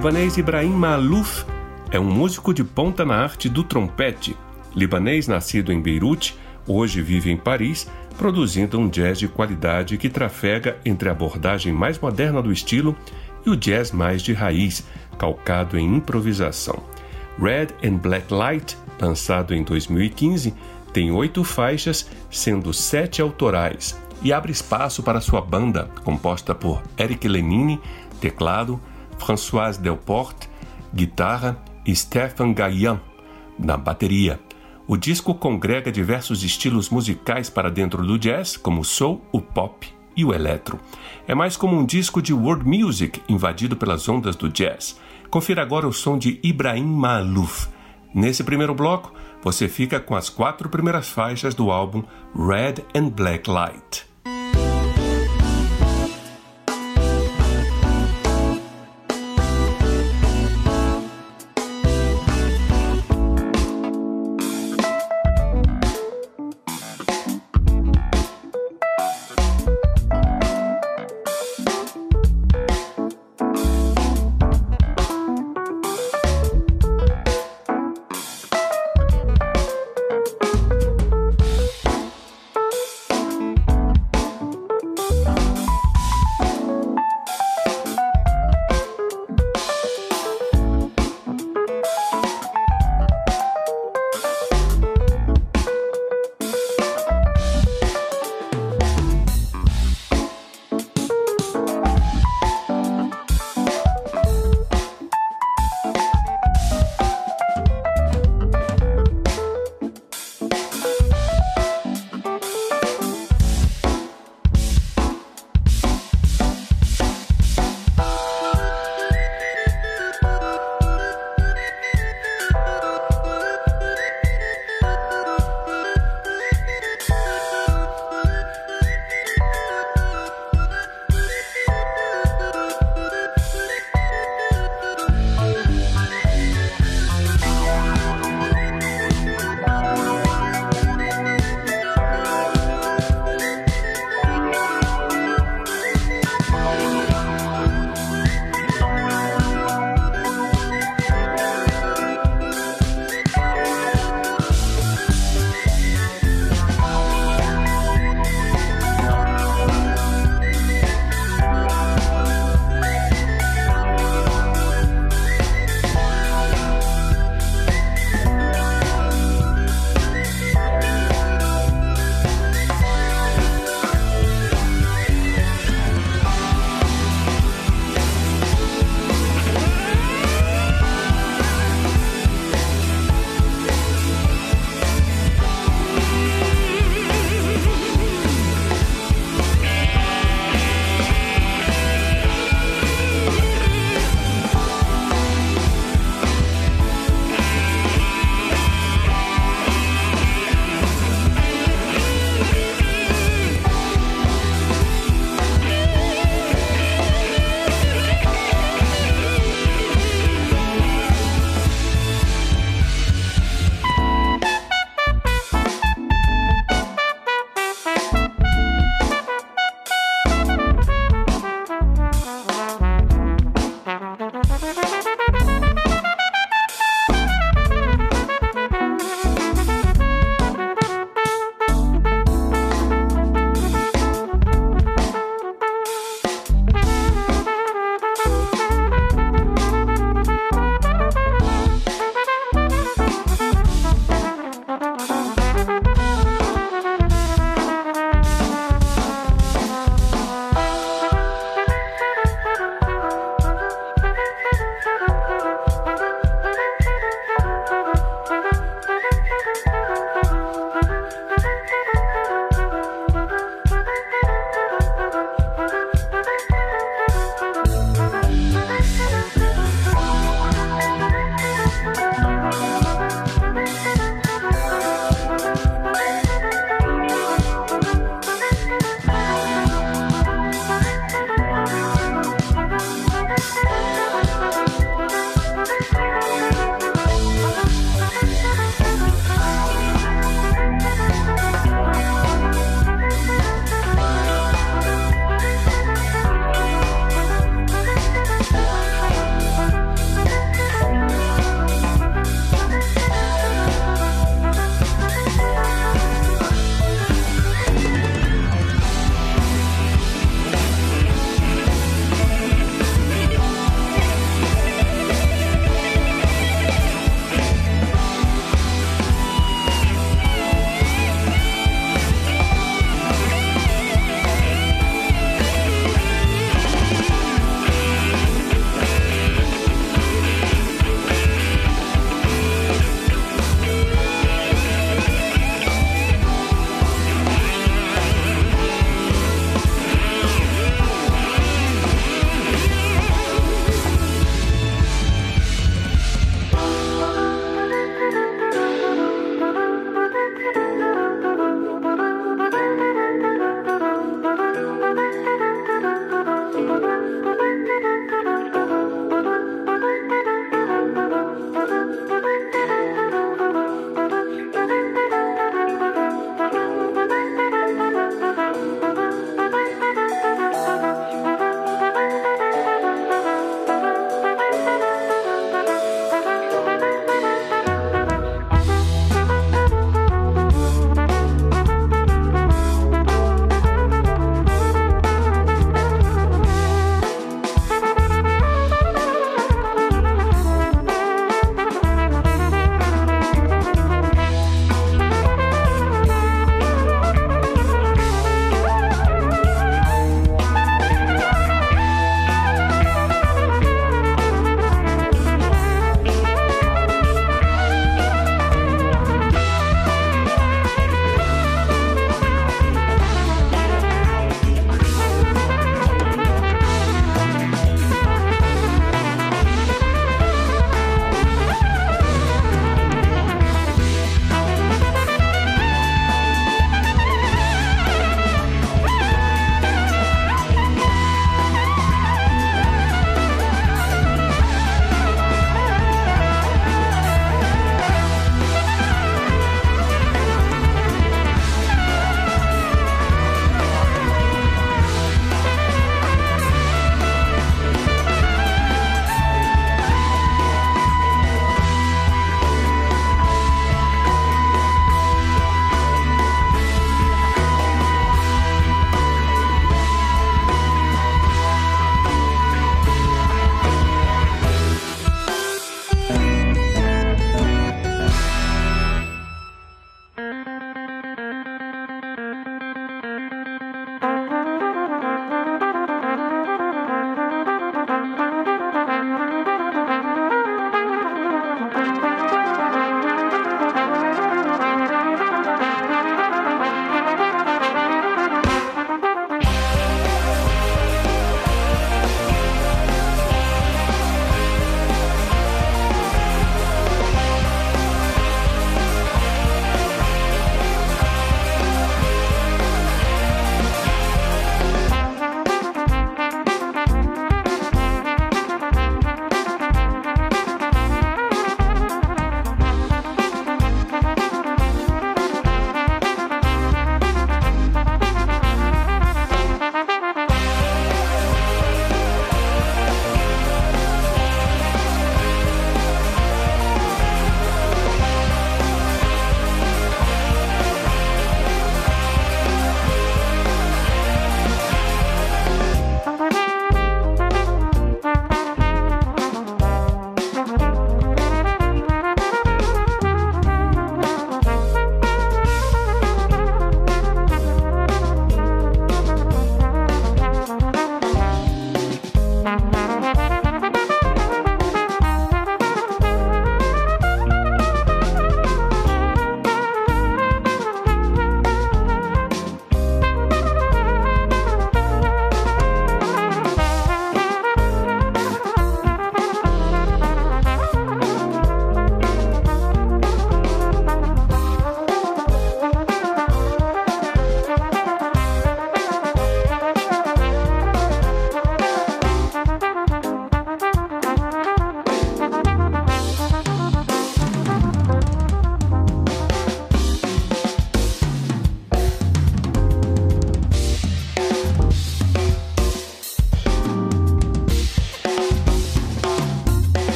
Libanês Ibrahim Malouf é um músico de ponta na arte do trompete. Libanês nascido em Beirute, hoje vive em Paris, produzindo um jazz de qualidade que trafega entre a abordagem mais moderna do estilo e o jazz mais de raiz, calcado em improvisação. Red and Black Light, lançado em 2015, tem oito faixas, sendo sete autorais, e abre espaço para sua banda, composta por Eric Lenini, teclado, Françoise Delporte, guitarra e Stefan Gaillan na bateria. O disco congrega diversos estilos musicais para dentro do jazz, como o soul, o pop e o eletro. É mais como um disco de world music invadido pelas ondas do jazz. Confira agora o som de Ibrahim Malouf. Nesse primeiro bloco, você fica com as quatro primeiras faixas do álbum Red and Black Light.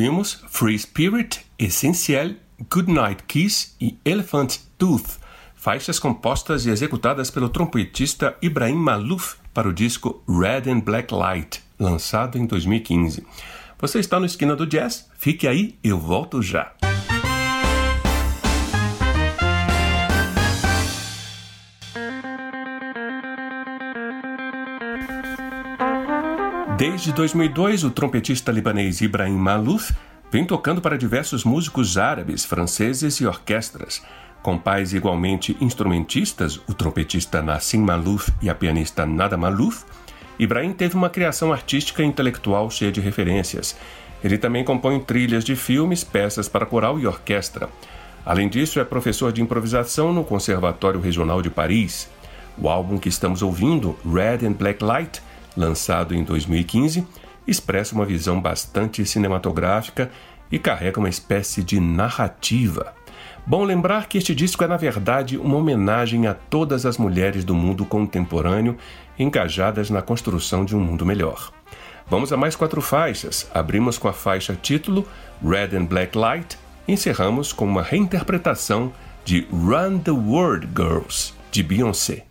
Ouvimos Free Spirit, Essentiel, Goodnight Kiss e Elephant Tooth, faixas compostas e executadas pelo trompetista Ibrahim Malouf para o disco Red and Black Light, lançado em 2015. Você está no Esquina do Jazz? Fique aí, eu volto já. Desde 2002, o trompetista libanês Ibrahim Malouf vem tocando para diversos músicos árabes, franceses e orquestras. Com pais igualmente instrumentistas, o trompetista Nassim Malouf e a pianista Nada Malouf, Ibrahim teve uma criação artística e intelectual cheia de referências. Ele também compõe trilhas de filmes, peças para coral e orquestra. Além disso, é professor de improvisação no Conservatório Regional de Paris. O álbum que estamos ouvindo, Red and Black Light, lançado em 2015, expressa uma visão bastante cinematográfica e carrega uma espécie de narrativa. Bom lembrar que este disco é, na verdade, uma homenagem a todas as mulheres do mundo contemporâneo engajadas na construção de um mundo melhor. Vamos a mais quatro faixas. Abrimos com a faixa título Red and Black Light e encerramos com uma reinterpretação de Run the World Girls, de Beyoncé.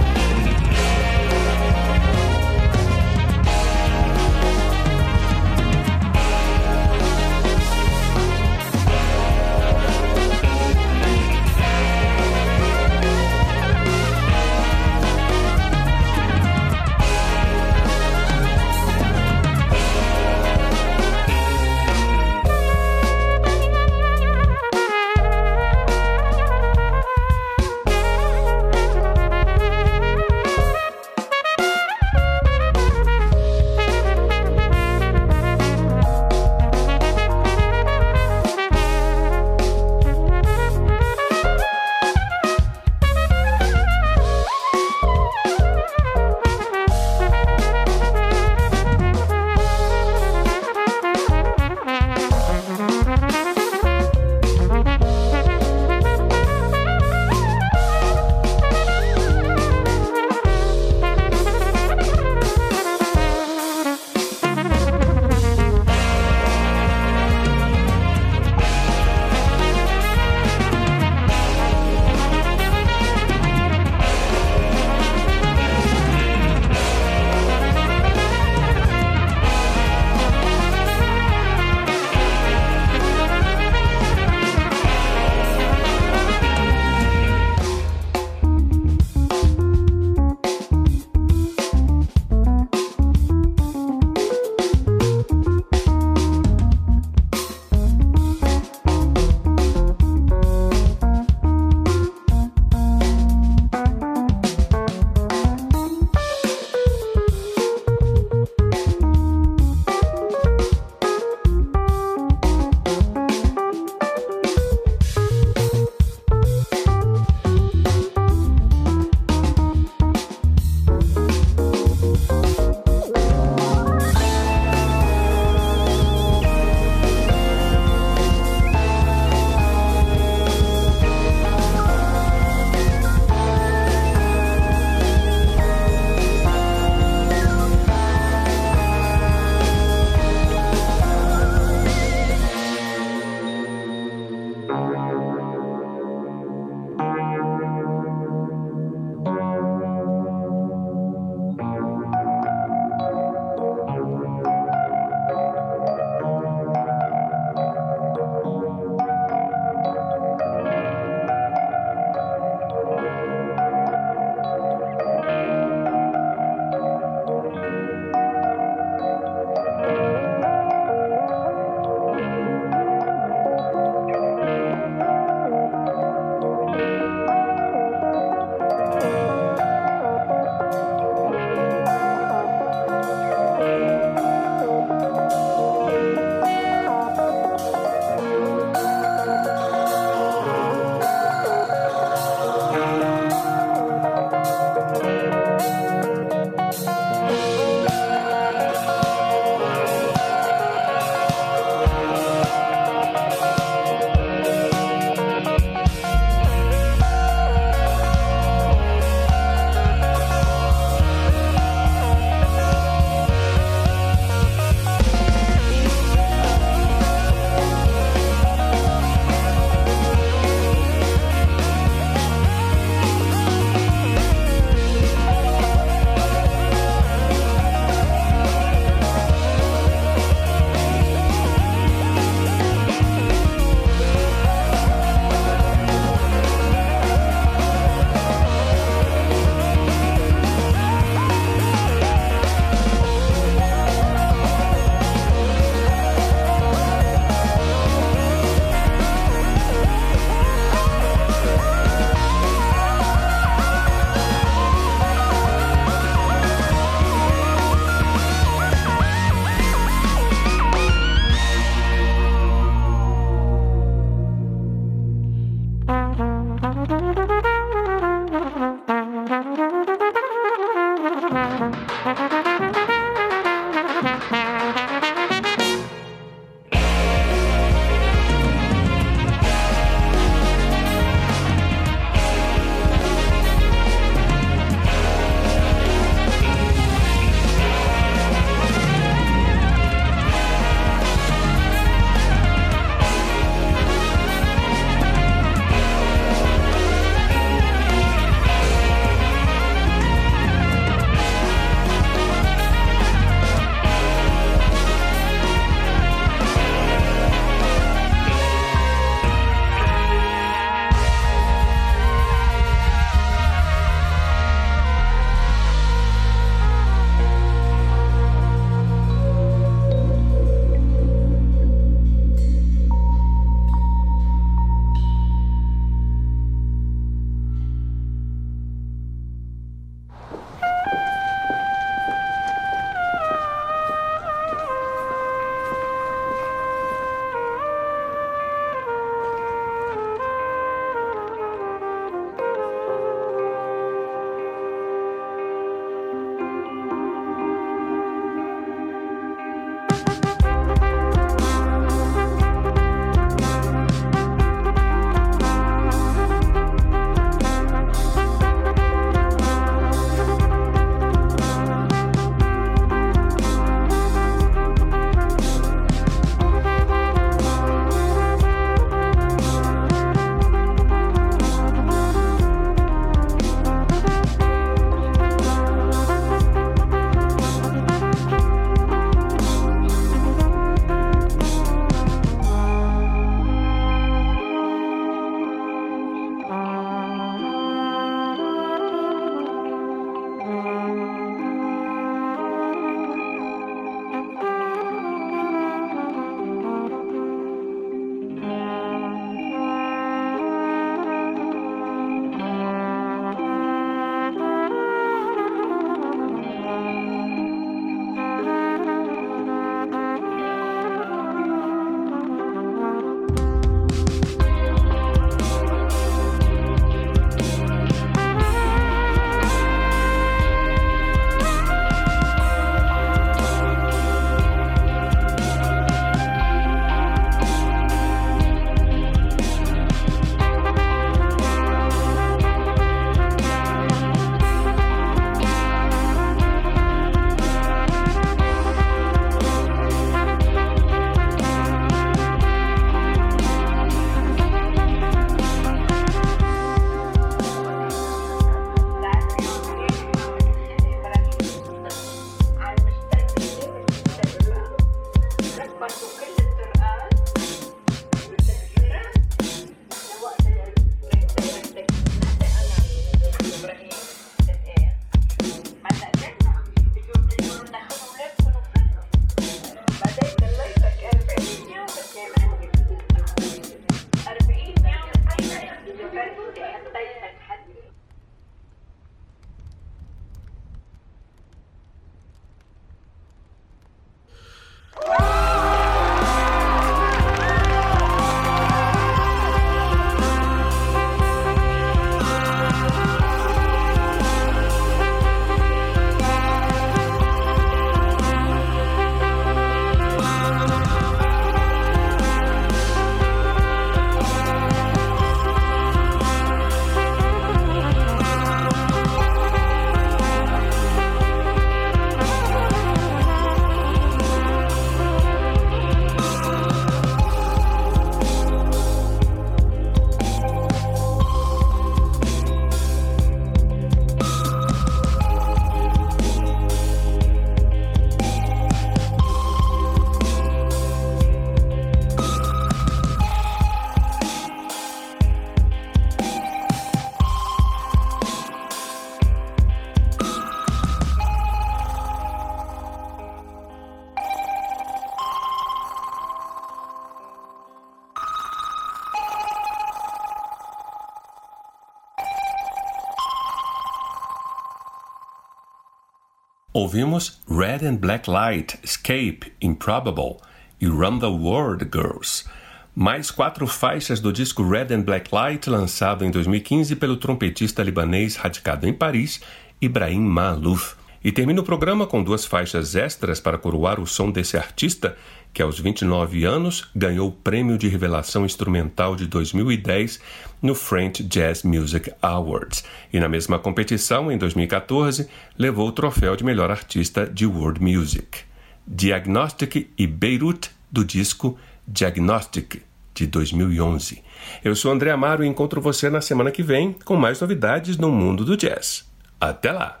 Ouvimos Red and Black Light, Escape, Improbable e Run the World Girls. Mais quatro faixas do disco Red and Black Light, lançado em 2015 pelo trompetista libanês radicado em Paris, Ibrahim Malouf. E termina o programa com duas faixas extras para coroar o som desse artista que aos 29 anos ganhou o Prêmio de Revelação Instrumental de 2010 no French Jazz Music Awards e na mesma competição, em 2014, levou o troféu de melhor artista de World Music. Diagnostic e Beirut do disco Diagnostic de 2011. Eu sou André Amaro e encontro você na semana que vem com mais novidades no mundo do jazz. Até lá!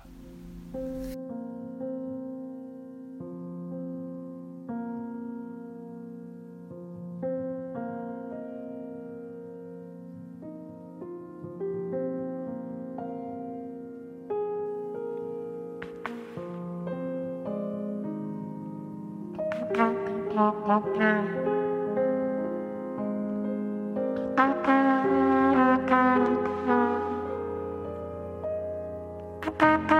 Bye.